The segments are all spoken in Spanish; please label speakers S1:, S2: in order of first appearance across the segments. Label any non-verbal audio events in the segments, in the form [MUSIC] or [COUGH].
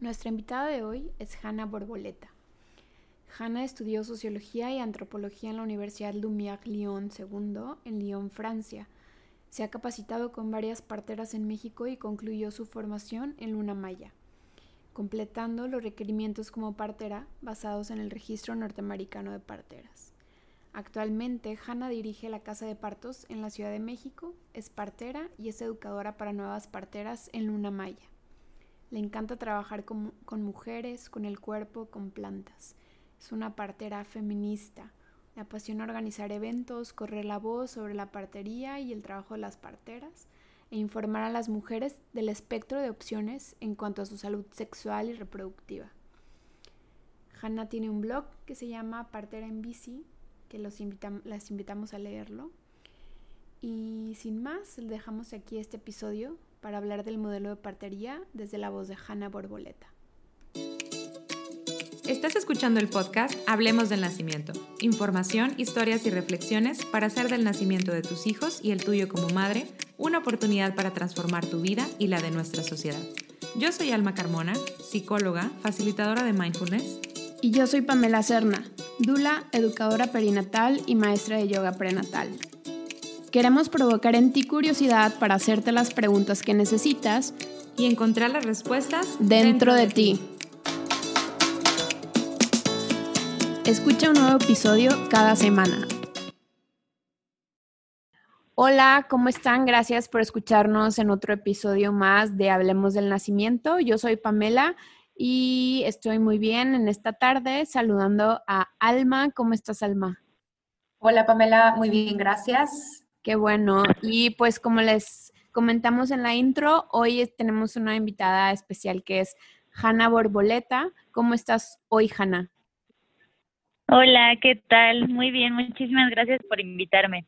S1: Nuestra invitada de hoy es Hanna Borboleta. Hanna estudió sociología y antropología en la Universidad Lumière Lyon II en Lyon, Francia. Se ha capacitado con varias parteras en México y concluyó su formación en Luna Maya, completando los requerimientos como partera basados en el registro norteamericano de parteras. Actualmente, Hanna dirige la Casa de Partos en la Ciudad de México, es partera y es educadora para nuevas parteras en Luna Maya. Le encanta trabajar con, mujeres, con el cuerpo, con plantas. Es una partera feminista. Le apasiona organizar eventos, correr la voz sobre la partería y el trabajo de las parteras e informar a las mujeres del espectro de opciones en cuanto a su salud sexual y reproductiva. Hanna tiene un blog que se llama Partera en Bici, que los las invitamos a leerlo. Y sin más, dejamos aquí este episodio para hablar del modelo de partería desde la voz de Hanna Borboleta.
S2: Estás escuchando el podcast Hablemos del Nacimiento. Información, historias y reflexiones para hacer del nacimiento de tus hijos y el tuyo como madre una oportunidad para transformar tu vida y la de nuestra sociedad. Yo soy Alma Carmona, psicóloga, facilitadora de mindfulness.
S1: Y yo soy Pamela Serna, dula, educadora perinatal y maestra de yoga prenatal. Queremos provocar en ti curiosidad para hacerte las preguntas que necesitas
S2: y encontrar las respuestas
S1: dentro, de, ti. Escucha un nuevo episodio cada semana. Hola, ¿cómo están? Gracias por escucharnos en otro episodio más de Hablemos del Nacimiento. Yo soy Pamela y estoy muy bien en esta tarde saludando a Alma. ¿Cómo estás, Alma?
S3: Hola, Pamela. Muy bien, gracias.
S1: Qué bueno. Y pues como les comentamos en la intro, hoy tenemos una invitada especial que es Hanna Borboleta. ¿Cómo estás hoy, Hanna?
S4: Hola, ¿qué tal? Muy bien, muchísimas gracias por invitarme.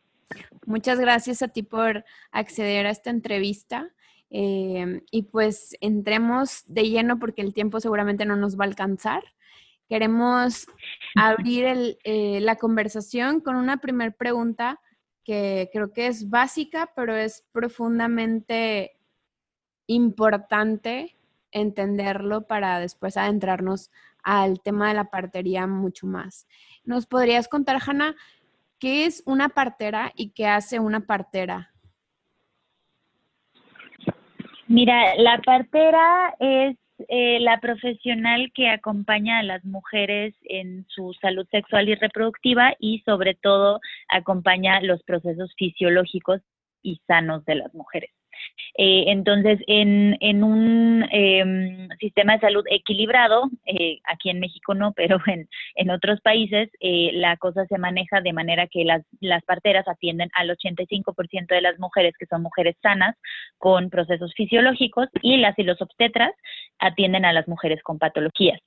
S1: Muchas gracias a ti por acceder a esta entrevista. Eh, y pues entremos de lleno porque el tiempo seguramente no nos va a alcanzar. Queremos [LAUGHS] abrir eh, la conversación con una primera pregunta que creo que es básica, pero es profundamente importante entenderlo para después adentrarnos al tema de la partería mucho más. ¿Nos podrías contar, Hanna, qué es una partera y qué hace una partera?
S4: Mira, la partera es eh, la profesional que acompaña a las mujeres en su salud sexual y reproductiva y sobre todo acompaña los procesos fisiológicos y sanos de las mujeres. Eh, entonces, en, en un em, sistema de salud equilibrado, eh, aquí en México no, pero [LAUGHS] en, en otros países, eh, la cosa se maneja de manera que las, las parteras atienden al 85% de las mujeres que son mujeres sanas con procesos fisiológicos y las y los obstetras atienden a las mujeres con patologías.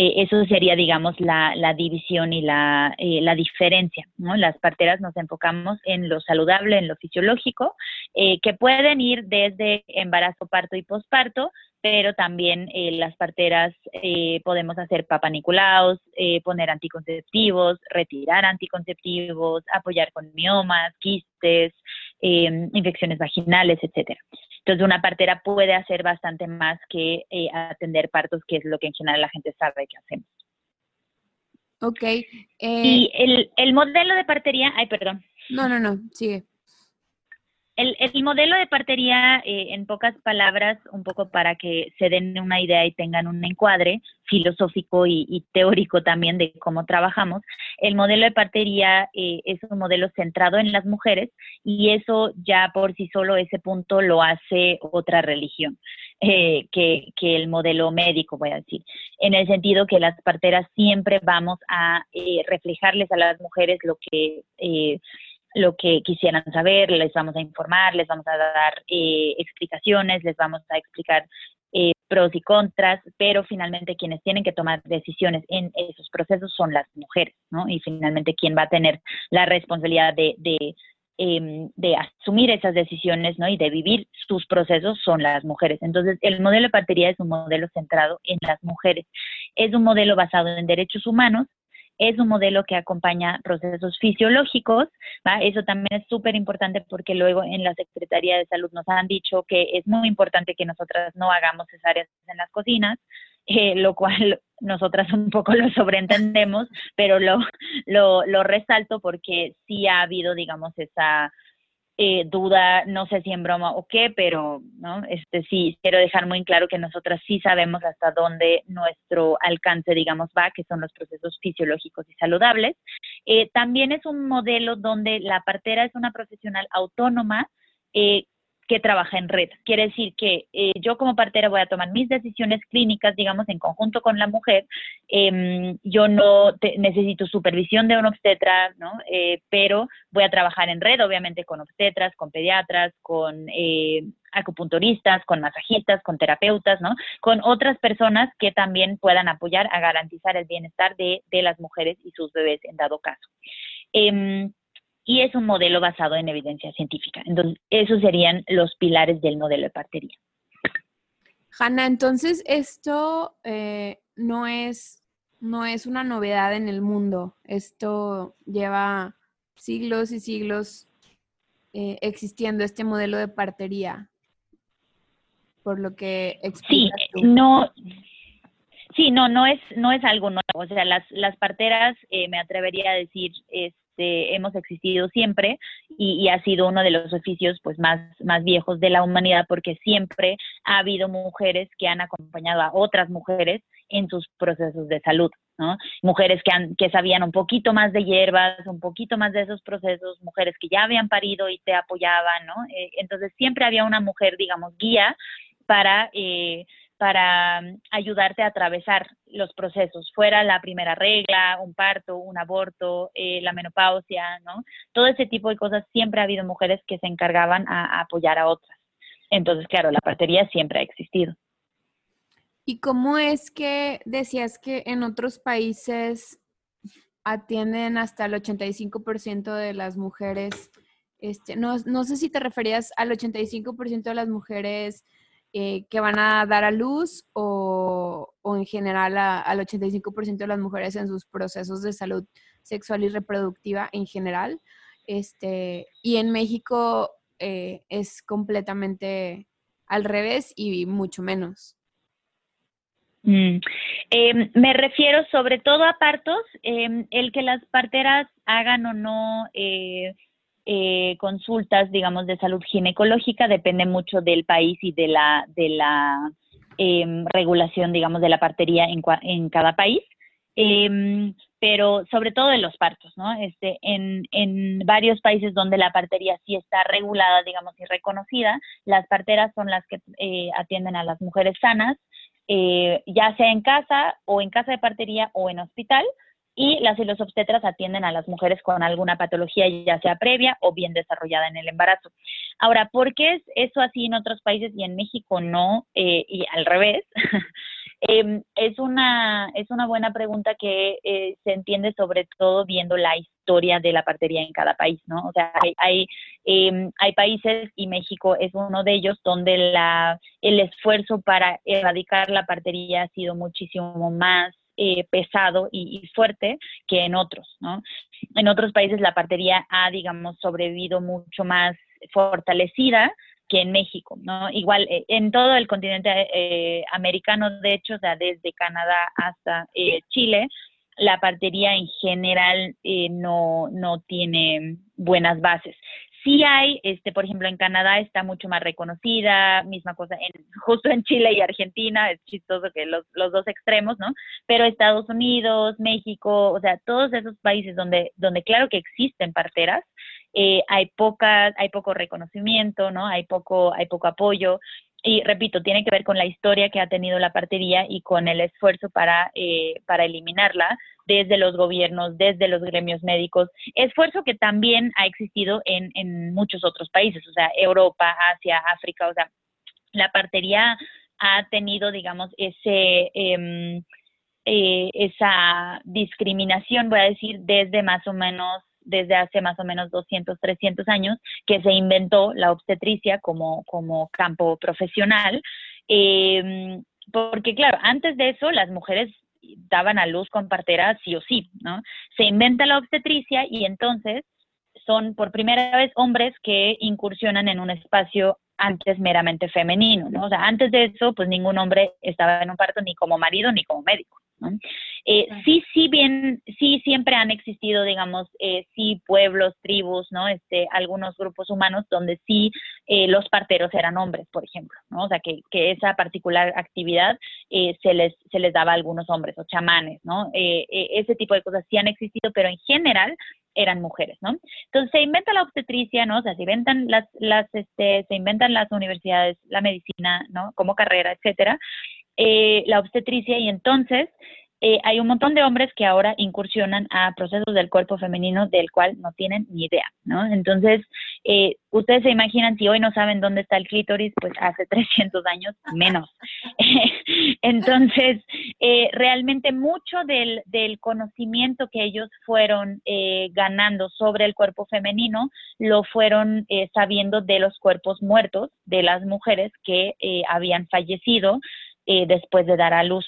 S4: Eh, eso sería, digamos, la, división y la, eh, diferencia. Las parteras nos enfocamos en lo saludable, en lo fisiológico, eh, que pueden ir desde embarazo, parto y posparto, pero también las parteras podemos hacer papaniculaos, poner anticonceptivos, retirar anticonceptivos, apoyar con miomas, quistes, infecciones vaginales, etcétera. Entonces, una partera puede hacer bastante más que eh, atender partos, que es lo que en general la gente sabe que hacemos.
S1: Ok.
S4: Eh, y el, el modelo de partería, ay, perdón.
S1: No, no, no, sigue.
S4: El, el, modelo de partería, eh, en pocas palabras, un poco para que se den una idea y tengan un encuadre filosófico y, teórico también de cómo trabajamos, el modelo de partería eh, es un modelo centrado en las mujeres y eso ya por sí solo ese punto lo hace otra religión. Eh, que, que, el modelo médico, voy a decir, en el sentido que las parteras siempre vamos a reflejarles a las mujeres lo que lo que quisieran saber, les vamos a informar, les vamos a dar eh, explicaciones, les vamos a explicar eh, pros y contras, pero finalmente quienes tienen que tomar decisiones en esos procesos son las mujeres, ¿no? Y finalmente quien va a tener la responsabilidad de, de, em, de asumir esas decisiones, ¿no? Y de vivir sus procesos son las mujeres. Entonces, el modelo de partería es un modelo centrado en las mujeres. Es un modelo basado en derechos humanos es un modelo que acompaña procesos fisiológicos. Eso también es súper importante porque luego en la Secretaría de Salud nos han dicho que es muy importante que nosotras no hagamos cesáreas en las cocinas, eh, lo cual nosotras un poco lo sobreentendemos, pero lo, lo, lo resalto porque sí ha habido, digamos, esa eh, duda, no sé si en broma o qué, pero no, este sí quiero dejar muy claro que nosotras sí sabemos hasta dónde nuestro alcance, digamos, va, que son los procesos fisiológicos y saludables. Eh, también es un modelo donde la partera es una profesional autónoma eh, que trabaja en red. Quiere decir que eh, yo como partera voy a tomar mis decisiones clínicas, digamos, en conjunto con la mujer. Em, yo no necesito supervisión de un obstetra, ¿no? Eh, pero voy a trabajar en red, obviamente, con obstetras, con pediatras, con eh, acupunturistas, con masajistas, con terapeutas, ¿no? Con otras personas que también puedan apoyar a garantizar el bienestar de, de las mujeres y sus bebés en dado caso. Y es un modelo basado en evidencia científica. Entonces, esos serían los pilares del modelo de partería.
S1: Hanna, entonces esto eh, no, es, no es una novedad en el mundo. Esto lleva siglos y siglos eh, existiendo este modelo de partería. Por lo que
S4: Sí, no. Sí, no, no es, no es algo nuevo. O sea, las, las parteras, eh, me atrevería a decir, es este, hemos existido siempre y, ha sido uno de los oficios pues más, más viejos de la humanidad porque siempre ha habido mujeres que han acompañado a otras mujeres en sus procesos de salud, ¿no? Mujeres que, han, que sabían un poquito más de hierbas, un poquito más de esos procesos, mujeres que ya habían parido y te apoyaban, ¿no? Eh, entonces siempre había una mujer, digamos, guía para eh, para mm, ayudarte a atravesar los procesos, fuera la primera regla, un parto, un aborto, eh, la menopausia, ¿no? Todo ese tipo de cosas, siempre ha habido mujeres que se encargaban a, apoyar a otras. Entonces, claro, la partería siempre ha existido.
S1: ¿Y cómo es que decías que en otros países atienden hasta el 85% de las mujeres? Este, no, no sé si te referías al 85% de las mujeres eh, que van a dar a luz o, en general al 85% de las mujeres en sus procesos de salud sexual y reproductiva en general. Este, y en México eh, es completamente al revés y mucho menos.
S4: Mm. Em, me refiero sobre todo a partos, em, el que las parteras hagan o no eh, eh, consultas, digamos, de salud ginecológica depende mucho del país y de la, de la em, regulación, digamos, de la partería en, en cada país. Em, pero sobre todo en los partos, ¿no? Este, en, en varios países donde la partería sí está regulada, digamos, y reconocida, las parteras son las que eh, atienden a las mujeres sanas, eh, ya sea en casa o en casa de partería o en hospital, y las y los obstetras atienden a las mujeres con alguna patología, ya sea previa o bien desarrollada en el embarazo. Ahora, ¿por qué es eso así en otros países y en México no? Eh, y al revés. [LAUGHS] Em, es, una, es una buena pregunta que eh, se entiende sobre todo viendo la historia de la partería en cada país, ¿no? O sea, hay, hay, em, hay países, y México es uno de ellos, donde la, el esfuerzo para erradicar la partería ha sido muchísimo más eh, pesado y, fuerte que en otros, ¿no? En otros países la partería ha, digamos, sobrevivido mucho más fortalecida que en México, ¿no? Igual eh, en todo el continente eh, americano, de hecho, o sea, desde Canadá hasta Chile, la partería en general no, no tiene buenas bases. Sí hay, este, por ejemplo, en Canadá está mucho más reconocida, misma cosa, en, [LAUGHS] justo en Chile y Argentina, es chistoso que los, los dos extremos, ¿no? Pero Estados Unidos, México, o sea, todos esos países donde, donde claro que existen parteras, eh, hay poca, hay poco reconocimiento, ¿no? Hay poco, hay poco apoyo y repito, tiene que ver con la historia que ha tenido la partería y con el esfuerzo para, eh, para eliminarla desde los gobiernos, desde los gremios médicos, esfuerzo que también ha existido en, en muchos otros países, o sea, Europa, Asia, África, o sea, la partería ha tenido, digamos, ese... Eh, eh, esa discriminación, voy a decir, desde más o menos desde hace más o menos 200, 300 años, que se inventó la obstetricia como, como campo profesional. Eh, porque claro, antes de eso las mujeres daban a luz con partera sí o sí, ¿no? Se inventa la obstetricia y entonces son por primera vez hombres que incursionan en un espacio antes meramente femenino, ¿no? O sea, antes de eso, pues ningún hombre estaba en un parto ni como marido ni como médico. Eh, sí, sí, bien, sí, siempre han existido, digamos, eh, sí, pueblos, tribus, ¿no? Este, algunos grupos humanos donde sí eh, los parteros eran hombres, por ejemplo, ¿no? O sea, que, que esa particular actividad se, les, se les daba a algunos hombres o chamanes, ¿no? ese tipo de cosas sí han existido, pero en general eran mujeres, ¿no? Entonces se inventa la obstetricia, ¿no? O sea, se inventan las, las, este, se inventan las universidades, la medicina, ¿no? Como carrera, etcétera, eh, la obstetricia y entonces eh, hay un montón de hombres que ahora incursionan a procesos del cuerpo femenino del cual no tienen ni idea, ¿no? Entonces, eh, ustedes se imaginan si hoy no saben dónde está el clítoris, pues hace [LAUGHS] 300 años menos. [LAUGHS] Entonces, realmente mucho del, del, conocimiento que ellos fueron ganando sobre el cuerpo femenino lo fueron sabiendo de los cuerpos muertos de las mujeres que habían fallecido eh, después de dar a luz.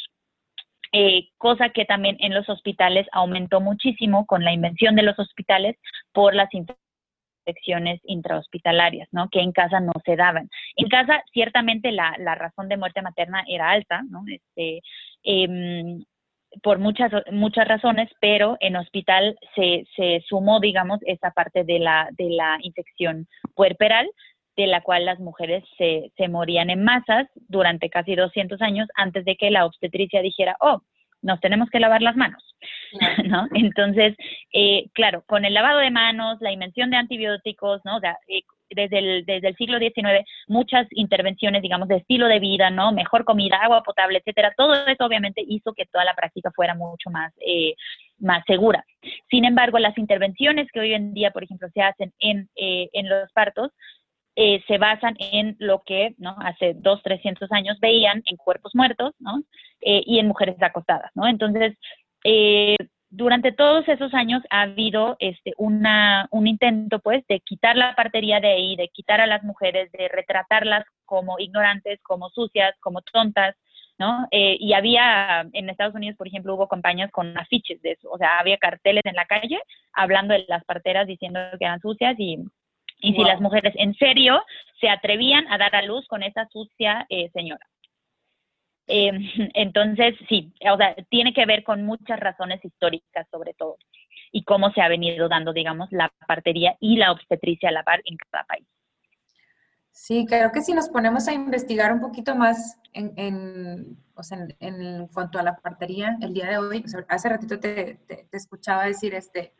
S4: Eh, cosa que también en los hospitales aumentó muchísimo con la invención de los hospitales por las infecciones intrahospitalarias, ¿no? Que en casa no se daban. En casa, ciertamente, la, la razón de muerte materna era alta, ¿no? Este, em, por muchas, muchas razones, pero en hospital se, se sumó, digamos, esa parte de la, de la infección puerperal, de la cual las mujeres se, se morían en masas durante casi 200 años antes de que la obstetricia dijera, oh, nos tenemos que lavar las manos, [LAUGHS] ¿no? Entonces, eh, claro, con el lavado de manos, la invención de antibióticos, ¿no? Eh, desde, el, desde el siglo XIX, muchas intervenciones, digamos, de estilo de vida, ¿no? Mejor comida, agua potable, etcétera. Todo eso obviamente hizo que toda la práctica fuera mucho más, eh, más segura. Sin embargo, las intervenciones que hoy en día, por ejemplo, se hacen en, en los partos, eh, se basan en lo que ¿no? hace dos, trescientos años veían en cuerpos muertos ¿no? Eh, y en mujeres acostadas. ¿no? Entonces, eh, durante todos esos años ha habido este, una, un intento pues de quitar la partería de ahí, de quitar a las mujeres, de retratarlas como ignorantes, como sucias, como tontas, ¿no? y había, en Estados Unidos, por ejemplo, hubo campañas con afiches de eso, o sea, había carteles en la calle hablando de las parteras diciendo que eran sucias y y si las mujeres en serio se atrevían a dar a luz con esa sucia eh, señora. Em, [LAUGHS] entonces, sí, o sea, tiene que ver con muchas razones históricas sobre todo y cómo se ha venido dando, digamos, la partería y la obstetricia a la par en cada país.
S3: Sí, creo que si nos ponemos a investigar un poquito más en, en, o sea, en, cuanto a la partería, el día de hoy, hace ratito te, te, te, escuchaba decir, este,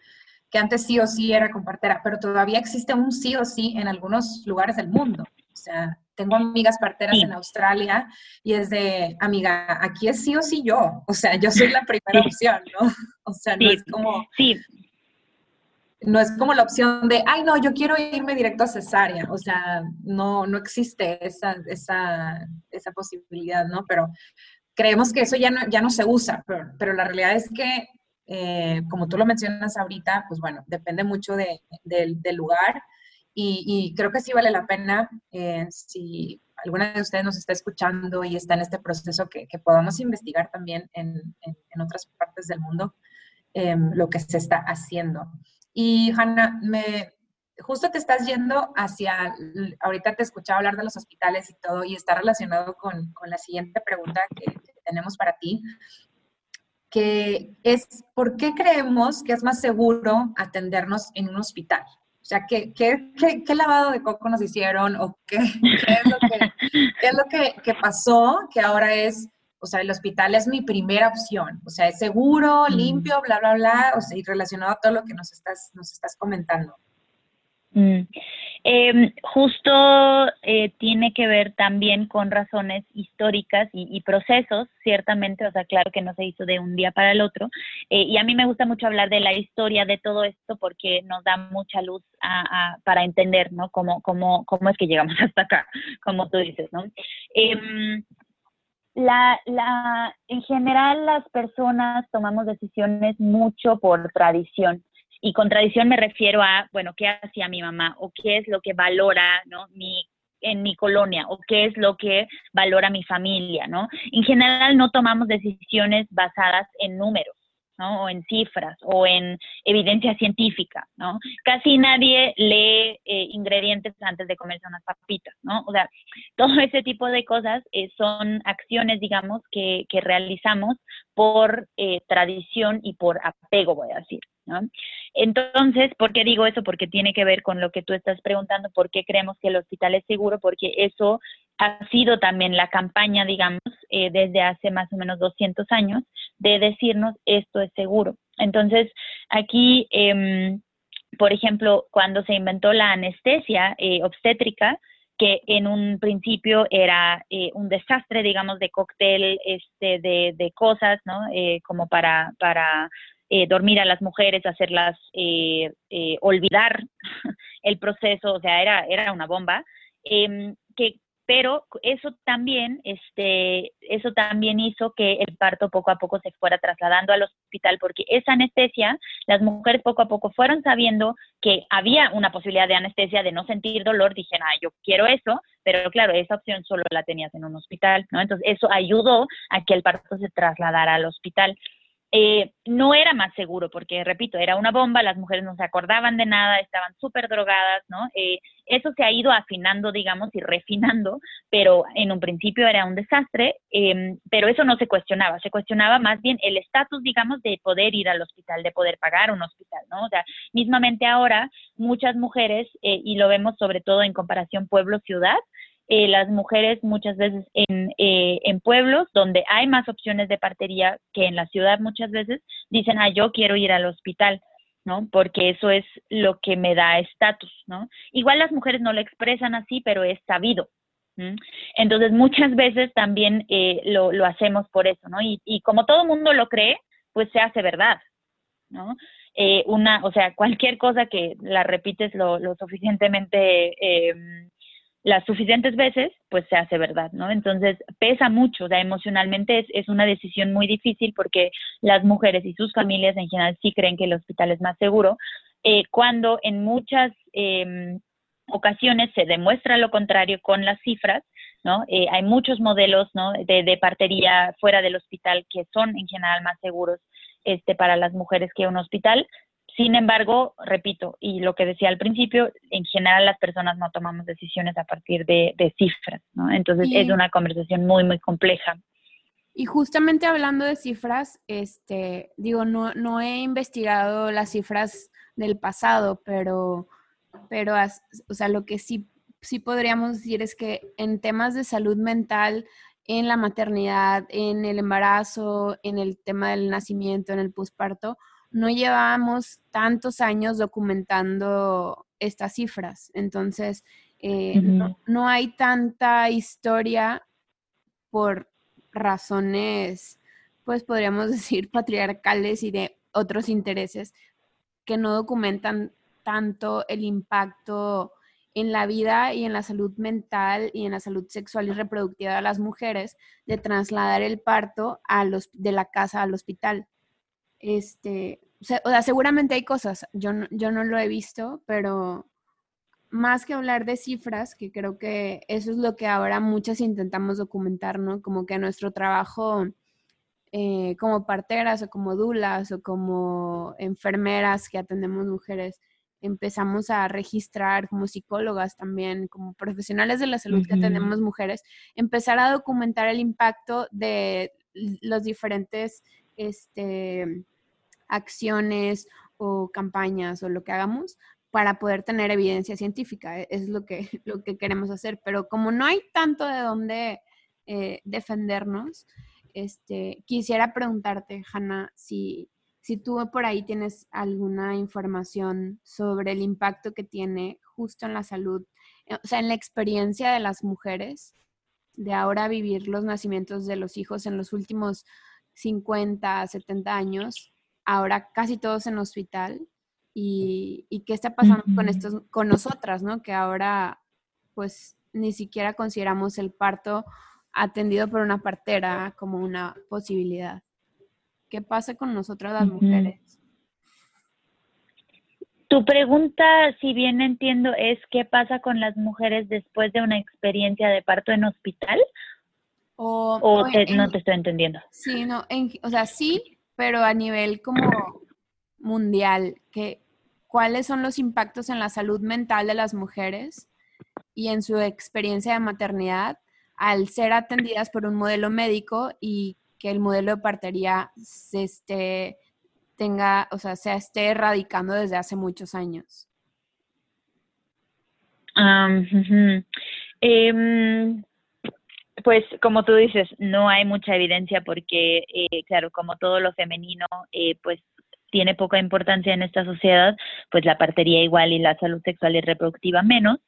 S3: que antes sí o sí era con partera, pero todavía existe un sí o sí en algunos lugares del mundo. O sea, tengo amigas parteras en Australia y es de, amiga, aquí es sí o sí yo. O sea, yo soy la primera opción, ¿no? O sea, no es como...
S4: Sí.
S3: No es como la opción de, ay, no, yo quiero irme directo a cesárea. O sea, no, no existe esa, esa, esa posibilidad, ¿no? Pero creemos que eso ya no, ya no se usa, pero, pero la realidad es que eh, como tú lo mencionas ahorita, pues bueno, depende mucho del lugar y, creo que sí vale la pena eh, si alguna de ustedes nos está escuchando y está en este proceso que, podamos investigar también en, otras partes del mundo em, lo que se está haciendo. Y Hanna, me, justo te estás yendo hacia, ahorita te escuchaba hablar de los hospitales y todo, y está relacionado con, la siguiente pregunta que, que, tenemos para ti, que es por qué creemos que es más seguro atendernos en un hospital. O sea, ¿qué, qué, qué, lavado de coco nos hicieron o qué, es lo, que, es lo que, pasó que ahora es, o sea, el hospital es mi primera opción? O sea, es seguro, mm. limpio, bla, bla, bla, o sea, y relacionado a todo lo que nos estás, nos estás comentando.
S4: Mm. Eh, justo eh, tiene que ver también con razones históricas y, procesos, ciertamente, o sea, claro que no se hizo de un día para el otro. Eh, y a mí me gusta mucho hablar de la historia de todo esto porque nos da mucha luz para entender, ¿no? Cómo, cómo, cómo es que llegamos [LAUGHS] hasta acá, como tú dices, ¿no? Em, la, la, en general las personas tomamos decisiones mucho por tradición. Y con tradición me refiero a, bueno, ¿qué hacía mi mamá? ¿O qué es lo que valora, ¿no? Mi en mi colonia o qué es lo que valora mi familia, ¿no? En general no tomamos decisiones basadas en números, ¿no? O en cifras o en evidencia científica, ¿no? Casi nadie lee eh, ingredientes antes de comerse unas papitas, ¿no? O sea, [LAUGHS] todo ese tipo de cosas eh, son acciones, digamos, que, que realizamos por eh, tradición y por apego, voy a decir, ¿no? Entonces, ¿por qué digo eso? Porque tiene que ver con lo que tú estás preguntando, ¿por qué creemos que el hospital es seguro? Porque eso ha sido también la campaña, digamos, eh, desde hace más o menos 200 años, de decirnos esto es seguro. Entonces, aquí, em, por ejemplo, cuando se inventó la anestesia eh, obstétrica, que en un principio era eh, un desastre, digamos, de cóctel este, de, de cosas, ¿no? como para, para dormir a las mujeres, hacerlas olvidar [LAUGHS] el proceso, o sea, era, era una bomba, em, que pero eso también, este, eso también hizo que el parto poco a poco se fuera trasladando al hospital, porque esa anestesia, las mujeres poco a poco fueron sabiendo que había una posibilidad de anestesia, de no sentir dolor, dijeron, ah, yo quiero eso, pero claro, esa opción solo la tenías en un hospital, ¿no? Entonces, eso ayudó a que el parto se trasladara al hospital. Eh, no era más seguro, porque repito, era una bomba, las mujeres no se acordaban de nada, estaban súper drogadas, ¿no? Eh, eso se ha ido afinando, digamos, y refinando, pero en un principio era un desastre, em, pero eso no se cuestionaba, se cuestionaba más bien el estatus, digamos, de poder ir al hospital, de poder pagar un hospital, ¿no? O sea, mismamente ahora muchas mujeres, eh, y lo vemos sobre todo en comparación pueblo-ciudad, eh, las mujeres muchas veces en, eh, en pueblos donde hay más opciones de partería que en la ciudad muchas veces dicen, ah, yo quiero ir al hospital, ¿no? Porque eso es lo que me da estatus, ¿no? Igual las mujeres no lo expresan así, pero es sabido. Entonces muchas veces también eh, lo, lo hacemos por eso, ¿no? Y, y como todo mundo lo cree, pues se hace verdad, ¿no? una, o sea, cualquier cosa que la repites lo, lo suficientemente eh, las suficientes veces, pues se hace verdad, ¿no? Entonces pesa mucho, o emocionalmente es, es, una decisión muy difícil porque las mujeres y sus familias en general sí creen que el hospital es más seguro, eh, cuando en muchas eh, ocasiones se demuestra lo contrario con las cifras, ¿no? Eh, hay muchos modelos, ¿no? De, de partería fuera del hospital que son en general más seguros este, para las mujeres que un hospital, sin embargo, repito, y lo que decía al principio, en general las personas no tomamos decisiones a partir de, cifras, ¿no? Entonces es una conversación muy, muy compleja.
S1: Y justamente hablando de cifras, este, digo, no, no he investigado las cifras del pasado, pero, pero, o sea, lo que sí, sí podríamos decir es que en temas de salud mental, en la maternidad, en el embarazo, en el tema del nacimiento, en el posparto, no llevábamos tantos años documentando estas cifras. Entonces, eh, no, hay tanta historia por razones, pues podríamos [LAUGHS] decir, patriarcales y de otros intereses que no documentan tanto el impacto en la vida y en la salud mental y en la salud sexual y reproductiva de las mujeres de trasladar el parto a los, de la casa al hospital este, o sea, seguramente hay cosas, yo no, yo no lo he visto, pero más que hablar de cifras, que creo que eso es lo que ahora muchas intentamos documentar, ¿no? Como que nuestro trabajo eh, como parteras o como dulas o como enfermeras que atendemos mujeres, empezamos a registrar como psicólogas también, como profesionales de la salud que atendemos mujeres, empezar a documentar el impacto de los diferentes este, acciones o campañas o lo que hagamos para poder tener evidencia científica. E-, es lo que, [LAUGHS] lo que queremos hacer. Pero como no hay tanto de dónde eh, defendernos, este, quisiera preguntarte, Hanna, si, si tú por ahí tienes alguna información sobre el impacto que tiene justo en la salud, eh, o sea, en la experiencia de las mujeres de ahora vivir los nacimientos de los hijos en los últimos 50, 70 años, ahora casi todos en hospital. Y, qué está pasando con estos, con nosotras, ¿no? Que ahora, pues, ni siquiera consideramos el parto atendido por una partera como una posibilidad. ¿Qué pasa con nosotras las mujeres?
S4: Tu pregunta, si bien entiendo, es qué pasa con las mujeres después de una experiencia de parto en hospital. O, no te estoy entendiendo.
S1: Sí, no, o sea, sí, pero a nivel como mundial, que, ¿cuáles son los impactos en la salud mental de las mujeres y en su experiencia de maternidad al ser atendidas por un modelo médico y que el modelo de partería se esté, tenga, o sea, se esté erradicando desde hace muchos años?
S4: Pues como tú dices, no hay mucha evidencia porque, eh, claro, como todo lo femenino, eh, pues tiene poca importancia en esta sociedad, pues la partería igual y la salud sexual y reproductiva menos.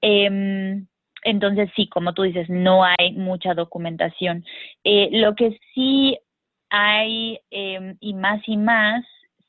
S4: Em, entonces sí, como tú dices, no hay mucha documentación. Eh, lo que sí hay em, y más y más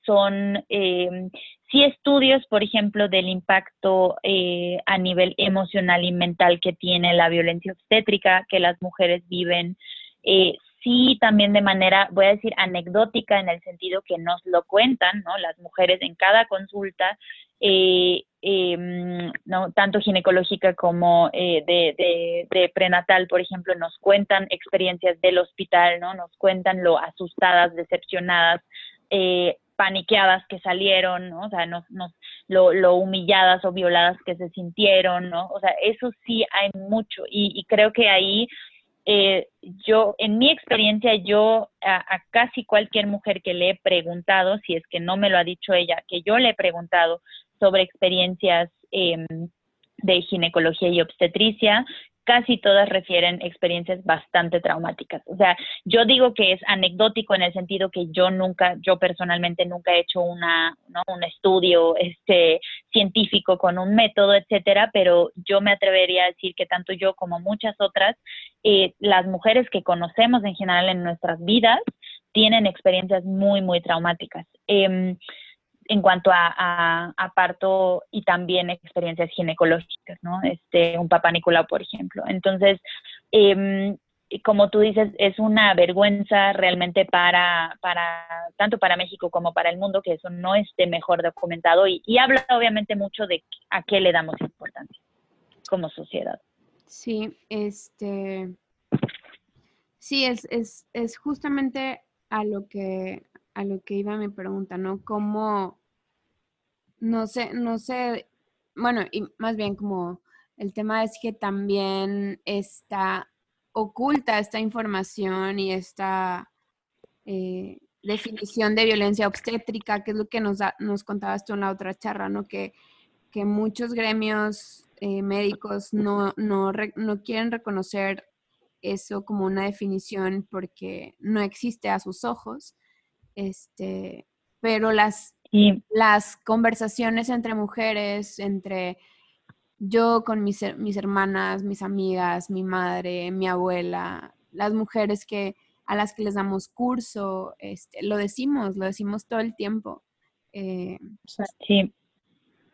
S4: son eh, sí estudios, por ejemplo, del impacto eh, a nivel emocional y mental que tiene la violencia obstétrica que las mujeres viven. Eh, sí, también de manera, voy a decir, anecdótica en el sentido que nos lo cuentan, ¿no? Las mujeres en cada consulta, eh, em, ¿no? tanto ginecológica como eh, de, de, de, prenatal, por ejemplo, nos cuentan experiencias del hospital, ¿no? Nos cuentan lo asustadas, decepcionadas, paniqueadas que salieron, ¿no? O sea, nos, nos, lo, lo, humilladas o violadas que se sintieron, ¿no? O sea, eso sí hay mucho y, y creo que ahí eh, yo, en mi experiencia, yo a, casi cualquier mujer que le he preguntado, si es que no me lo ha dicho ella, que yo le he preguntado sobre experiencias eh, de ginecología y obstetricia, casi todas refieren experiencias bastante traumáticas. O sea, yo digo que es anecdótico en el sentido que yo nunca, yo personalmente nunca he hecho una, un estudio este, científico con un método, etcétera, pero yo me atrevería a decir que tanto yo como muchas otras, eh, las mujeres que conocemos en general en nuestras vidas tienen experiencias muy, muy traumáticas. Eh, en cuanto a, parto y también experiencias ginecológicas, ¿no? Este, un papá Nicolau, por ejemplo. Entonces, eh, como tú dices, es una vergüenza realmente para, para, tanto para México como para el mundo que eso no esté mejor documentado y, y habla obviamente mucho de a qué le damos importancia como sociedad.
S1: Sí, este, sí, es, es, es justamente a lo que, a lo que iba mi pregunta, ¿no? ¿Cómo, no sé, no sé, bueno, y más bien como el tema es que también está oculta esta información y esta eh, definición de violencia obstétrica, que es lo que nos, nos contabas tú en la otra charla, ¿no? Que, que muchos gremios eh, médicos no, no, no quieren reconocer eso como una definición porque no existe a sus ojos. Este, pero las y las conversaciones entre mujeres, entre yo con mis, mis hermanas, mis amigas, mi madre, mi abuela, las mujeres que a las que les damos curso, este, lo decimos, lo decimos todo el tiempo. Eh, sí.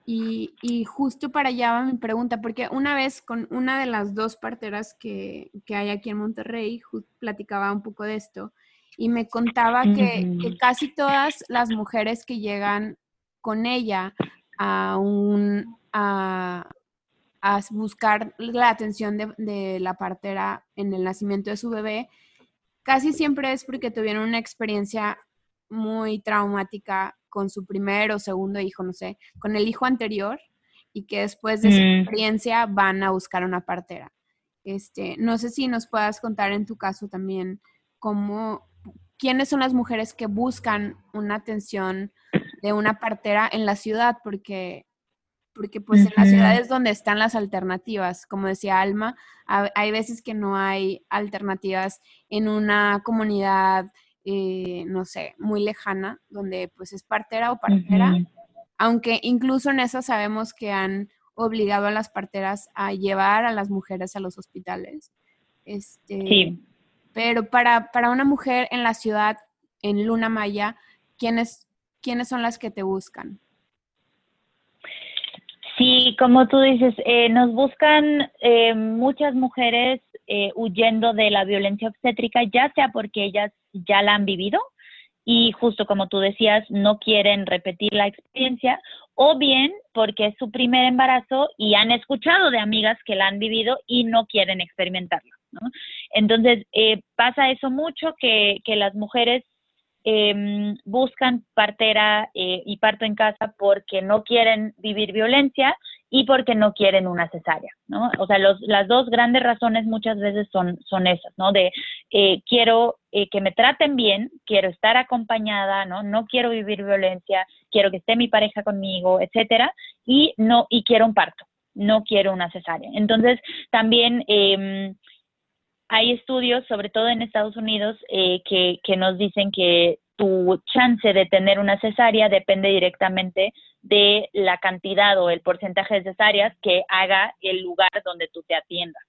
S1: Y, y, justo para allá va mi pregunta, porque una vez con una de las dos parteras que, que hay aquí en Monterrey, platicaba un poco de esto, y me contaba que, casi todas las mujeres que llegan con ella a, un, a, buscar la atención de, la partera en el nacimiento de su bebé, casi siempre es porque tuvieron una experiencia muy traumática con su primer o segundo hijo, no sé, con el hijo anterior y que después de esa mm. experiencia van a buscar una partera. Este, no sé si nos puedas contar en tu caso también cómo, quiénes son las mujeres que buscan una atención de una partera en la ciudad, porque, porque pues en las ciudades donde están las alternativas, como decía Alma, hay veces que no hay alternativas en una comunidad, eh, no sé, muy lejana, donde pues es partera o partera, aunque incluso en esas sabemos que han obligado a las parteras a llevar a las mujeres a los hospitales. Este, sí pero para, para una mujer en la ciudad, en Luna Maya, ¿quiénes, ¿quiénes son las que te buscan?
S4: Sí, como tú dices, eh, nos buscan eh, muchas mujeres eh, huyendo de la violencia obstétrica, ya sea porque ellas ya la han vivido y justo como tú decías, no quieren repetir la experiencia, o bien porque es su primer embarazo y han escuchado de amigas que la han vivido y no quieren experimentarlo. Entonces, eh, pasa eso mucho, que, que las mujeres em, buscan partera eh, y parto en casa porque no quieren vivir violencia y porque no quieren una cesárea, ¿no? O sea, los, las dos grandes razones muchas veces son, son esas, ¿no? De eh, quiero eh, que me traten bien, quiero estar acompañada, ¿no? No quiero vivir violencia, quiero que esté mi pareja conmigo, etcétera, y no, y quiero un parto, no quiero una cesárea. Entonces, también eh, hay estudios, sobre todo en Estados Unidos, eh, que, que nos dicen que tu chance de tener una cesárea depende directamente de la cantidad o el porcentaje de cesáreas que haga el lugar donde tú te atiendas.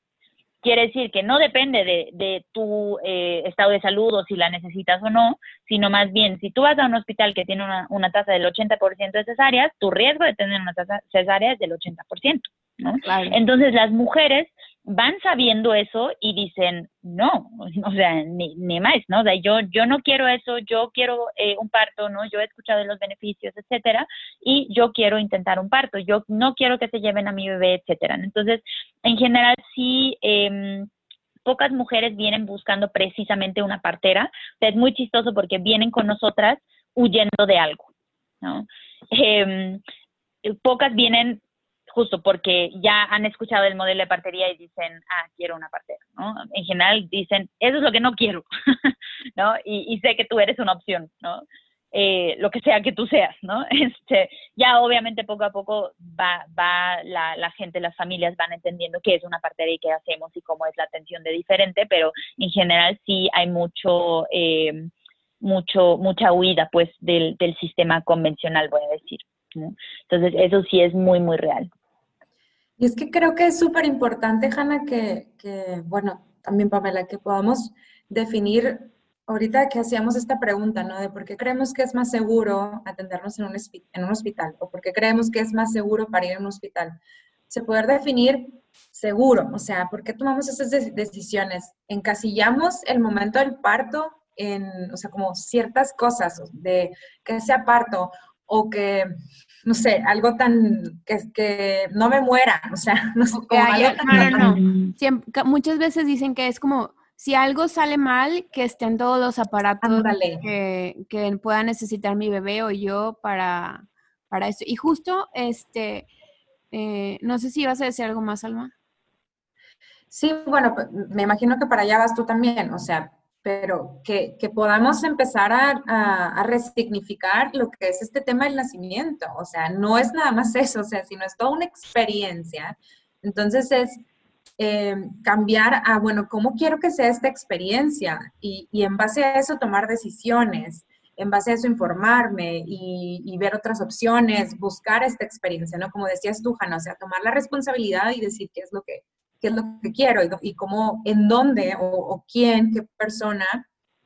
S4: Quiere decir que no depende de, de tu eh, estado de salud o si la necesitas o no, sino más bien, si tú vas a un hospital que tiene una, una tasa del 80% de cesáreas, tu riesgo de tener una tasa cesárea es del 80%. ¿no? Entonces las mujeres van sabiendo eso y dicen, no, o sea, ni, ni más, ¿no? O sea, yo, yo no quiero eso, yo quiero eh, un parto, ¿no? Yo he escuchado de los beneficios, etcétera, y yo quiero intentar un parto, yo no quiero que se lleven a mi bebé, etcétera. Entonces, en general, sí, eh, pocas mujeres vienen buscando precisamente una partera. O sea, es muy chistoso porque vienen con nosotras huyendo de algo, ¿no? Eh, pocas vienen justo porque ya han escuchado el modelo de partería y dicen, ah, quiero una partera, ¿no? En general dicen, eso es lo que no quiero, [LAUGHS] ¿no? Y, sé que tú eres una opción, ¿no? Eh, lo que sea que tú seas, ¿no? [LAUGHS] Este, ya obviamente poco a poco va, va la, gente, las familias van entendiendo qué es una partera y qué hacemos y cómo es la atención de diferente, pero en general sí hay mucho, eh, mucho, mucha huida, pues, del, del sistema convencional, voy a decir. Entonces, eso sí es muy, muy real.
S3: Y es que creo que es súper importante, Hanna, que, que, bueno, también Pamela, que podamos definir, ahorita que hacíamos esta pregunta, ¿no? De por qué creemos que es más seguro atendernos en un, en un hospital o por qué creemos que es más seguro para ir a un hospital. Se poder definir seguro, o sea, ¿por qué tomamos esas decisiones? Encasillamos el momento del parto en, o sea, como ciertas cosas, de que sea parto o que no sé, algo tan que, que no me muera, [LAUGHS] o sea, no sé,
S1: no, no, muchas veces dicen que es como si algo sale mal, que estén todos los aparatos que, que, pueda necesitar mi bebé o yo para, para eso. Y justo, este, eh, no sé si ibas a decir algo más, Alma.
S3: Sí, bueno, pues, me imagino que para allá vas tú también, o sea, pero que, que podamos empezar a, a, resignificar lo que es este tema del nacimiento. O sea, no es nada más eso, o sea, sino es toda una experiencia. Entonces es eh, cambiar a, bueno, ¿cómo quiero que sea esta experiencia? Y, y, en base a eso tomar decisiones, en base a eso informarme y, y, ver otras opciones, buscar esta experiencia, ¿no? Como decías tú, Hanna, o sea, tomar la responsabilidad y decir qué es lo que, qué es lo que quiero y, cómo, en dónde o, quién, qué persona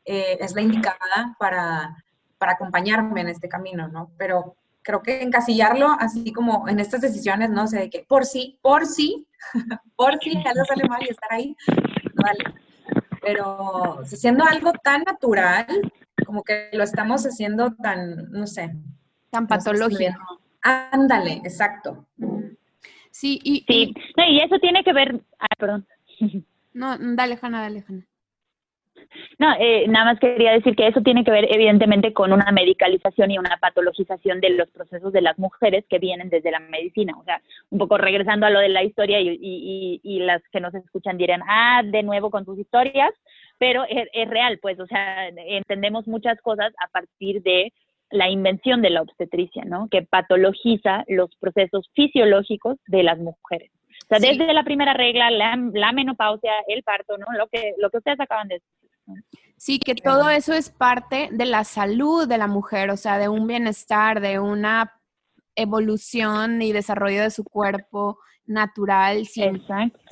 S3: eh, es la indicada para, para acompañarme en este camino, ¿no? Pero creo que encasillarlo así como en estas decisiones, ¿no? O sea, de que por sí, por sí, [LAUGHS] por sí, ya no sale mal y estar ahí, vale. Pero siendo algo tan natural, como que lo estamos haciendo tan, no sé.
S1: Tan patológico.
S3: Ándale, exacto.
S1: Sí, y,
S4: sí. y eso tiene que ver, ah, perdón.
S1: No, dale, Hanna, dale, Hanna.
S4: No, eh, nada más quería decir que eso tiene que ver evidentemente con una medicalización y una patologización de los procesos de las mujeres que vienen desde la medicina. O sea, un poco regresando a lo de la historia y, y, y las que nos escuchan dirán, ah, de nuevo con tus historias, pero es, es real, pues, o sea, entendemos muchas cosas a partir de la invención de la obstetricia, ¿no? Que patologiza los procesos fisiológicos de las mujeres. O sea, desde la primera regla, la, menopausia, el parto, ¿no? Lo que, lo que ustedes acaban de decir.
S1: Sí, que todo eso es parte de la salud de la mujer, o sea, de un bienestar, de una evolución y desarrollo de su cuerpo natural, sin,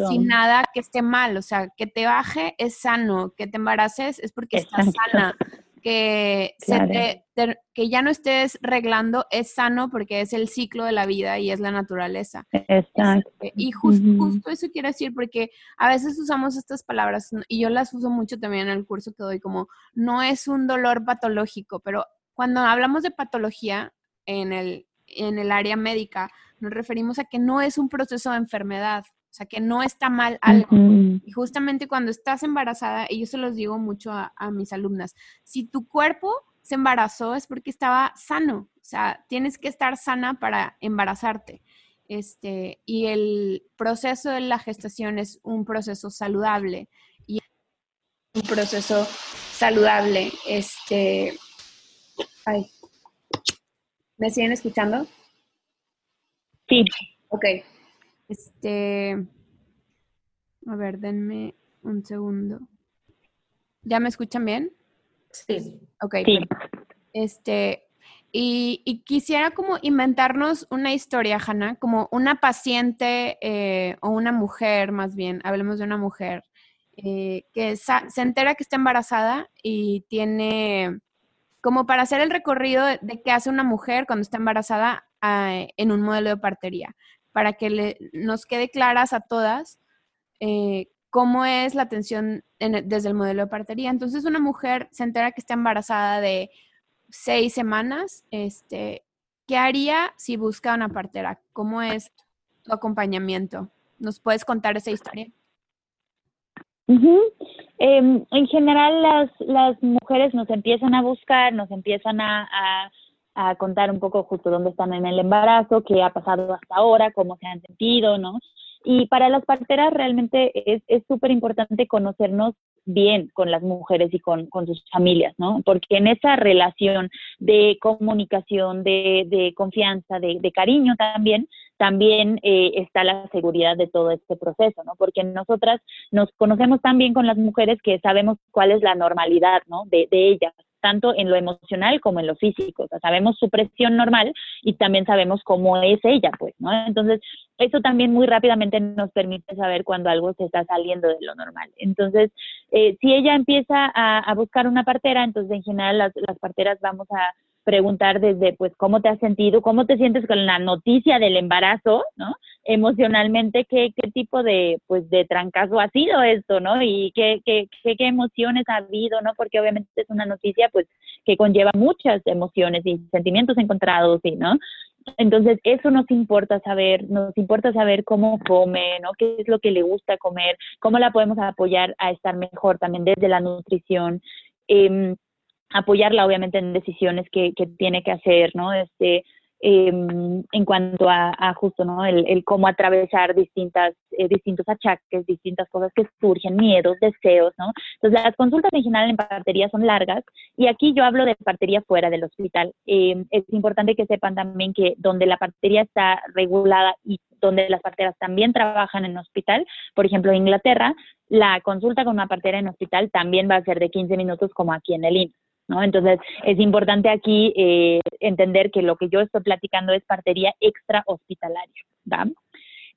S1: sin nada que esté mal, o sea, que te baje es sano, que te embaraces es porque estás sana, que, que ya no estés reglando es sano porque es el ciclo de la vida y es la naturaleza.
S4: Exacto.
S1: Este, y justo eso quiero decir porque a veces usamos estas palabras y yo las uso mucho también en el curso que doy como no es un dolor patológico, pero cuando hablamos de patología en el, en el área médica nos referimos a que no es un proceso de enfermedad, sea, que no está mal algo. Y justamente cuando estás embarazada, y yo se los digo mucho a, mis alumnas, si tu cuerpo se embarazó es porque estaba sano. O sea, tienes que estar sana para embarazarte. Este, y el proceso de la gestación es un proceso saludable y un proceso saludable. Este, ay, ¿me siguen escuchando?
S4: Sí.
S1: Ok. Este, a ver, denme un segundo. ¿Ya me escuchan bien?
S3: Sí.
S1: Ok.
S4: Sí.
S1: Este, y, quisiera como inventarnos una historia, Hanna, como una paciente eh, o una mujer, más bien, hablemos de una mujer, eh, que se entera que está embarazada y tiene, como para hacer el recorrido de, qué hace una mujer cuando está embarazada ah, en un modelo de partería, para que le, nos quede claras a todas eh, cómo es la atención desde el modelo de partería. Entonces una mujer se entera que está embarazada de seis semanas, este, ¿qué haría si busca una partera? ¿Cómo es tu acompañamiento? ¿Nos puedes contar esa historia?
S4: Em, en general, las, las mujeres nos empiezan a buscar, nos empiezan a, a, contar un poco justo dónde están en el embarazo, qué ha pasado hasta ahora, cómo se han sentido, ¿no? Y para las parteras realmente es súper importante conocernos bien con las mujeres y con, sus familias, ¿no? Porque en esa relación de comunicación, de, de confianza, de, de, cariño también, también eh, está la seguridad de todo este proceso, ¿no? Porque nosotras nos conocemos tan bien con las mujeres que sabemos cuál es la normalidad, ¿no? De, de ellas, tanto en lo emocional como en lo físico. O sea, sabemos su presión normal y también sabemos cómo es ella, pues, ¿no? Entonces, eso también muy rápidamente nos permite saber cuando algo se está saliendo de lo normal. Entonces, eh, si ella empieza a, a, buscar una partera, entonces en general las, las parteras vamos a preguntar desde, pues, cómo te has sentido, cómo te sientes con la noticia del embarazo, ¿no? Emocionalmente, ¿qué, qué tipo de, pues, de trancazo ha sido esto, ¿no? Y qué, qué, qué, qué emociones ha habido, ¿no? Porque obviamente es una noticia, pues, que conlleva muchas emociones y sentimientos encontrados, ¿sí, ¿no? Entonces, eso nos importa saber, nos importa saber cómo come, ¿no? Qué es lo que le gusta comer, cómo la podemos apoyar a estar mejor también desde la nutrición. Eh, apoyarla obviamente en decisiones que, que tiene que hacer, ¿no? Este, eh, en cuanto a, a, justo, ¿no? El, el cómo atravesar distintas, eh, distintos achaques, distintas cosas que surgen, miedos, deseos, ¿no? Entonces, las consultas en general en partería son largas y aquí yo hablo de partería fuera del hospital. Eh, es importante que sepan también que donde la partería está regulada y donde las parteras también trabajan en hospital, por ejemplo, en Inglaterra, la consulta con una partera en hospital también va a ser de 15 minutos como aquí en el INS. ¿No? Entonces, es importante aquí eh, entender que lo que yo estoy platicando es partería extra hospitalaria,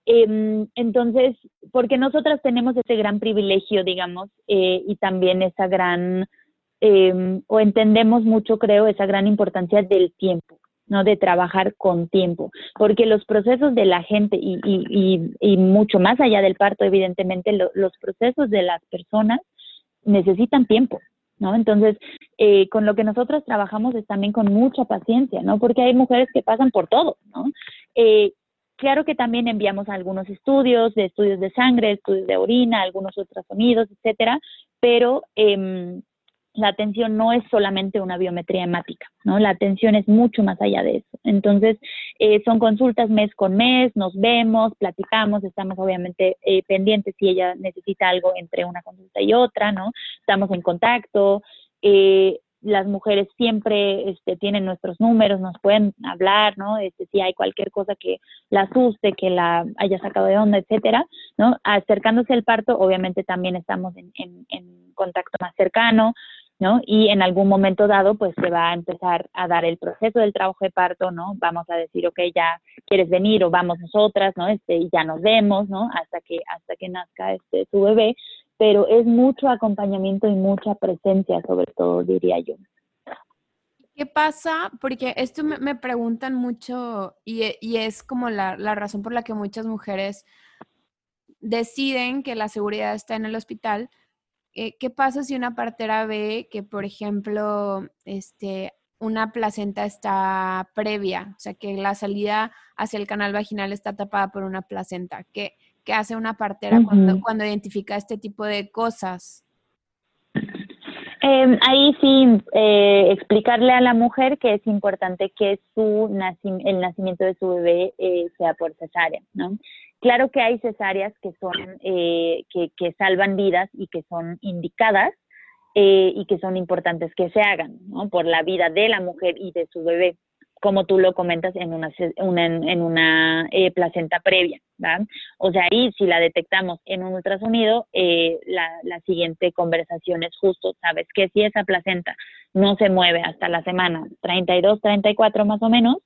S4: Eh, entonces, porque nosotras tenemos ese gran privilegio, digamos, eh, y también esa gran, em, o entendemos mucho, creo, esa gran importancia del tiempo, ¿no? De trabajar con tiempo, porque los procesos de la gente y, y, y, mucho más allá del parto, evidentemente, lo, los procesos de las personas necesitan tiempo, ¿no? Entonces, eh, con lo que nosotros trabajamos es también con mucha paciencia, ¿no? Porque hay mujeres que pasan por todo, ¿no? Eh, claro que también enviamos algunos estudios, estudios de sangre, estudios de orina, algunos ultrasonidos, etcétera, pero eh, la atención no es solamente una biometría hemática, ¿no? La atención es mucho más allá de eso. Entonces, eh, son consultas mes con mes, nos vemos, platicamos, estamos obviamente eh, pendientes si ella necesita algo entre una consulta y otra, ¿no? Estamos en contacto. Eh, las mujeres siempre este, tienen nuestros números, nos pueden hablar, ¿no? Este, si hay cualquier cosa que la asuste, que la haya sacado de onda, etcétera, ¿no? Acercándose al parto, obviamente también estamos en, en, en contacto más cercano, ¿no? Y en algún momento dado, pues se va a empezar a dar el proceso del trabajo de parto, ¿no? Vamos a decir, ok, ya quieres venir o vamos nosotras, ¿no? Este, y ya nos vemos, ¿no? Hasta que, hasta que nazca este, tu bebé, pero es mucho acompañamiento y mucha presencia, sobre todo, diría yo.
S1: ¿Qué pasa? Porque esto me, me preguntan mucho y, y es como la, la razón por la que muchas mujeres deciden que la seguridad está en el hospital, eh, ¿qué pasa si una partera ve que, por ejemplo, este, una placenta está previa, o sea, que la salida hacia el canal vaginal está tapada por una placenta? ¿Qué, qué hace una partera uh -huh. cuando, cuando identifica este tipo de cosas?
S4: Eh, ahí sí, eh, explicarle a la mujer que es importante que su el nacimiento de su bebé eh, sea por cesárea, ¿no? Claro que hay cesáreas que son que, que, salvan vidas y que son indicadas y que son importantes que se hagan, ¿no? Por la vida de la mujer y de su bebé como tú lo comentas, en una, en una eh, placenta previa. ¿verdad? O sea, ahí si la detectamos en un ultrasonido, eh, la, la, siguiente conversación es justo, ¿sabes? Que si esa placenta no se mueve hasta la semana 32, 34 más o menos,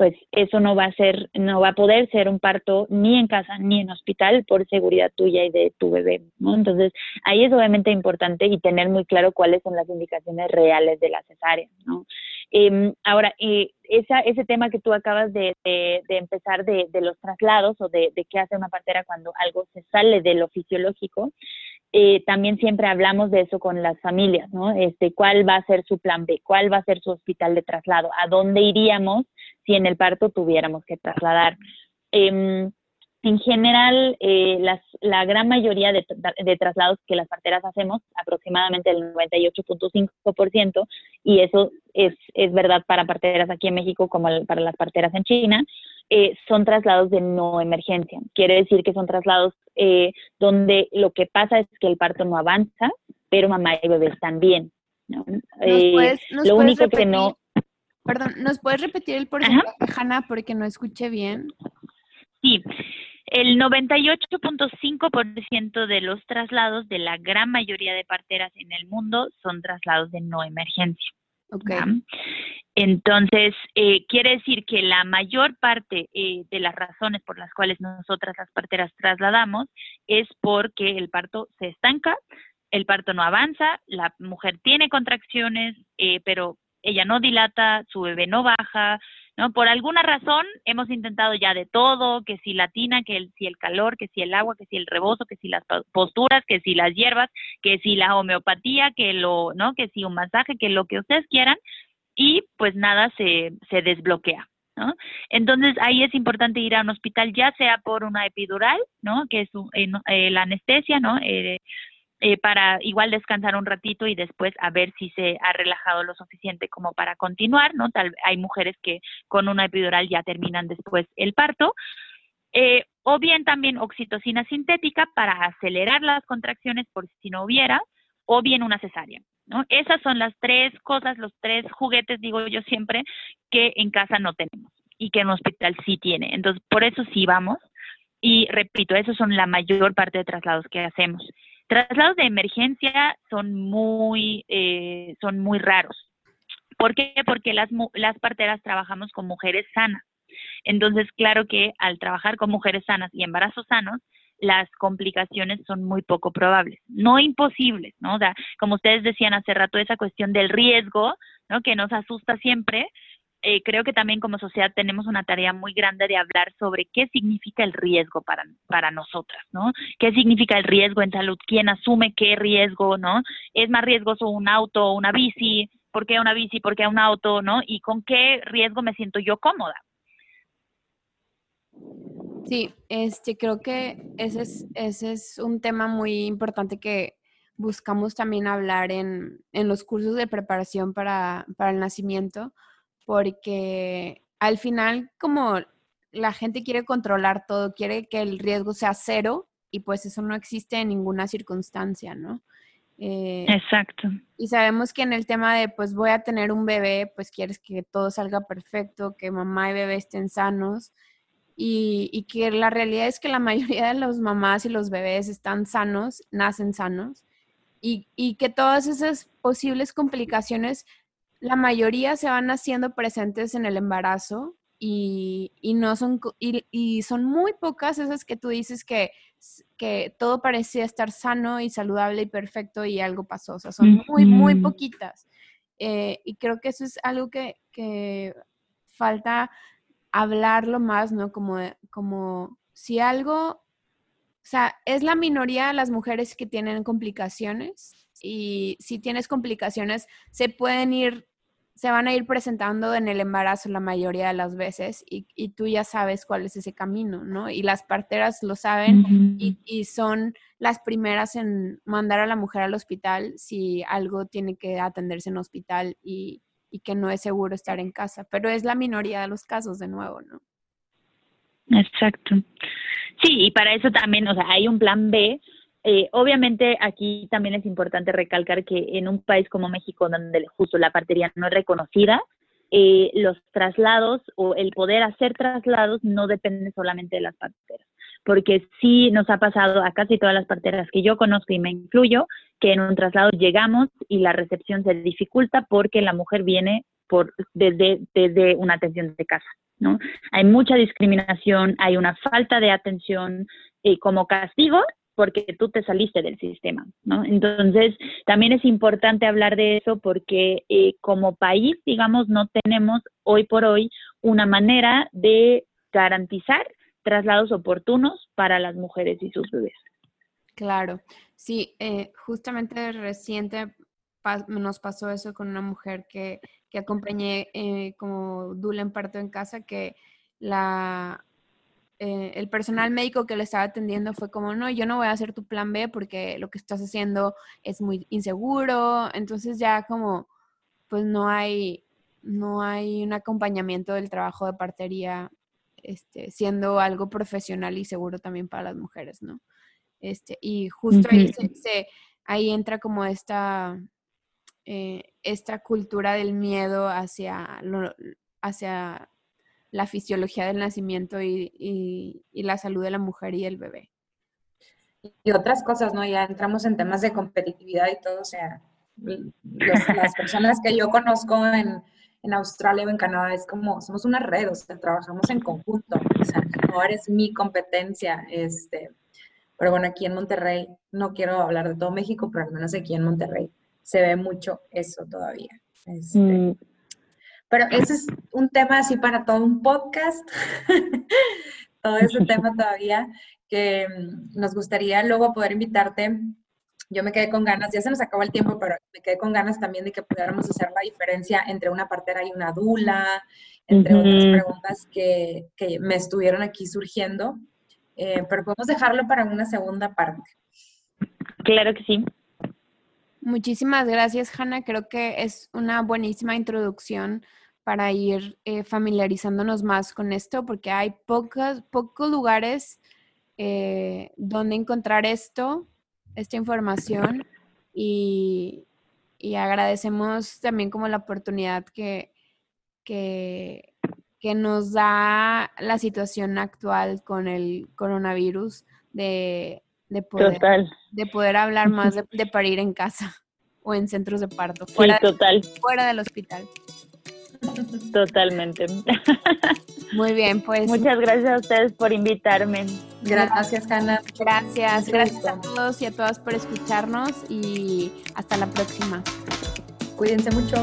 S4: pues eso no va a ser, no va a poder ser un parto ni en casa ni en hospital por seguridad tuya y de tu bebé, ¿no? Entonces, ahí es obviamente importante y tener muy claro cuáles son las indicaciones reales de la cesárea, ¿no? Em, ahora, eh, esa, ese tema que tú acabas de, de, empezar de, de, los traslados o de, qué hace una partera cuando algo se sale de lo fisiológico, eh, también siempre hablamos de eso con las familias, ¿no? Este, ¿Cuál va a ser su plan B? ¿Cuál va a ser su hospital de traslado? ¿A dónde iríamos si en el parto tuviéramos que trasladar? Eh, en general, eh, las, la gran mayoría de, de, traslados que las parteras hacemos, aproximadamente el 98.5%, y eso es, es, verdad para parteras aquí en México como para las parteras en China, eh, son traslados de no emergencia. Quiere decir que son traslados eh, donde lo que pasa es que el parto no avanza, pero mamá y bebé están bien. ¿no?
S1: Eh, lo único que no... Perdón, ¿nos puedes repetir el porcentaje, Hanna, porque no escuché bien?
S4: Sí, el 98.5% de los traslados de la gran mayoría de parteras en el mundo son traslados de no emergencia. Okay. Entonces, eh, quiere decir que la mayor parte eh, de las razones por las cuales nosotras las parteras trasladamos es porque el parto se estanca, el parto no avanza, la mujer tiene contracciones, eh, pero ella no dilata, su bebé no baja, ¿no? Por alguna razón hemos intentado ya de todo, que si la tina, que si el calor, que si el agua, que si el rebozo, que si las posturas, que si las hierbas, que si la homeopatía, que lo, ¿no? Que si un masaje, que lo que ustedes quieran y pues nada se, se desbloquea. ¿No? Entonces ahí es importante ir a un hospital, ya sea por una epidural, ¿no? Que es eh, la anestesia, ¿no? Eh, eh, para igual descansar un ratito y después a ver si se ha relajado lo suficiente como para continuar, ¿no? Tal, hay mujeres que con una epidural ya terminan después el parto. Eh, o bien también oxitocina sintética para acelerar las contracciones por si no hubiera, o bien una cesárea. ¿no? Esas son las tres cosas, los tres juguetes, digo yo siempre, que en casa no tenemos y que en un hospital sí tiene. Entonces, por eso sí vamos. Y repito, esos son la mayor parte de traslados que hacemos. Traslados de emergencia son muy, eh, son muy raros. ¿Por qué? Porque las, las parteras trabajamos con mujeres sanas. Entonces, claro que al trabajar con mujeres sanas y embarazos sanos, las complicaciones son muy poco probables, no imposibles, ¿no? O sea, como ustedes decían hace rato, esa cuestión del riesgo, ¿no? Que nos asusta siempre, eh, creo que también como sociedad tenemos una tarea muy grande de hablar sobre qué significa el riesgo para, para nosotras, ¿no? ¿Qué significa el riesgo en salud? ¿Quién asume qué riesgo, no? ¿Es más riesgoso un auto o una bici? ¿Por qué una bici? ¿Por qué un auto, no? ¿Y con qué riesgo me siento yo cómoda?
S1: Sí, este, creo que ese es, ese es un tema muy importante que buscamos también hablar en, en los cursos de preparación para, para el nacimiento, porque al final como la gente quiere controlar todo, quiere que el riesgo sea cero y pues eso no existe en ninguna circunstancia, ¿no?
S4: Eh, Exacto.
S1: Y sabemos que en el tema de pues voy a tener un bebé, pues quieres que todo salga perfecto, que mamá y bebé estén sanos y, y que la realidad es que la mayoría de las mamás y los bebés están sanos, nacen sanos y, y que todas esas posibles complicaciones la mayoría se van haciendo presentes en el embarazo y, no son y, son muy pocas esas que tú dices que, que todo parecía estar sano y saludable y perfecto y algo pasó. O sea, son muy, muy poquitas. Eh, y creo que eso es algo que, falta hablarlo más, ¿no? Como, como si algo, o sea, es la minoría las mujeres que tienen complicaciones y si tienes complicaciones se pueden ir se van a ir presentando en el embarazo la mayoría de las veces y, tú ya sabes cuál es ese camino, ¿no? Y las parteras lo saben y, son las primeras en mandar a la mujer al hospital si algo tiene que atenderse en hospital y, y que no es seguro estar en casa, pero es la minoría de los casos de nuevo, ¿no?
S4: Exacto. Sí, y para eso también, o sea, hay un plan B eh, obviamente aquí también es importante recalcar que en un país como México, donde justo la partería no es reconocida, eh, los traslados o el poder hacer traslados no depende solamente de las parteras, porque sí nos ha pasado a casi todas las parteras que yo conozco y me incluyo, que en un traslado llegamos y la recepción se dificulta porque la mujer viene por, desde, desde una atención de casa. ¿no? Hay mucha discriminación, hay una falta de atención eh, como castigo porque tú te saliste del sistema, ¿no? Entonces, también es importante hablar de eso porque eh, como país, digamos, no tenemos hoy por hoy una manera de garantizar traslados oportunos para las mujeres y sus bebés.
S1: Claro, sí, eh, justamente reciente nos pasó eso con una mujer que, que acompañé eh, como dula en parto en casa, que la, eh, el personal médico que le estaba atendiendo fue como, no, yo no voy a hacer tu plan B porque lo que estás haciendo es muy inseguro. Entonces ya como, pues no hay, no hay un acompañamiento del trabajo de partería, este, siendo algo profesional y seguro también para las mujeres, ¿no? Este, y justo ahí, se, ahí entra como esta, eh, esta cultura del miedo hacia, hacia la fisiología del nacimiento y, la salud de la mujer y el bebé.
S3: Y otras cosas, ¿no? Ya entramos en temas de competitividad y todo, o sea, las personas que yo conozco en, Australia o en Canadá es como, somos una red, o sea, trabajamos en conjunto, o sea, no eres mi competencia, este, pero bueno, aquí en Monterrey, no quiero hablar de todo México, pero al menos aquí en Monterrey se ve mucho eso todavía. Este, mm. Pero ese es un tema así para todo un podcast, [LAUGHS] todo ese tema [LAUGHS] todavía que mm, nos gustaría luego poder invitarte. Yo me quedé con ganas, ya se nos acabó el tiempo, pero me quedé con ganas también de que pudiéramos hacer la diferencia entre una partera y una dula, entre otras preguntas que, que, me estuvieron aquí surgiendo. Eh, pero podemos dejarlo para una segunda parte.
S4: Claro que sí.
S1: Muchísimas gracias, Hanna. Creo que es una buenísima introducción para ir eh, familiarizándonos más con esto, porque hay pocos, pocos lugares eh, donde encontrar esto, esta información, y, agradecemos también como la oportunidad que, que, que, nos da la situación actual con el coronavirus de, de, poder, de poder hablar [LAUGHS] más de, parir en casa [LAUGHS] o en centros de parto,
S4: fuera, total.
S1: fuera del hospital.
S4: Totalmente. [LAUGHS]
S1: Muy bien, pues.
S4: Muchas gracias a ustedes por invitarme.
S3: Gracias, Hanna.
S1: Gracias, gracias a todos y a todas por escucharnos y hasta la próxima.
S3: Cuídense mucho.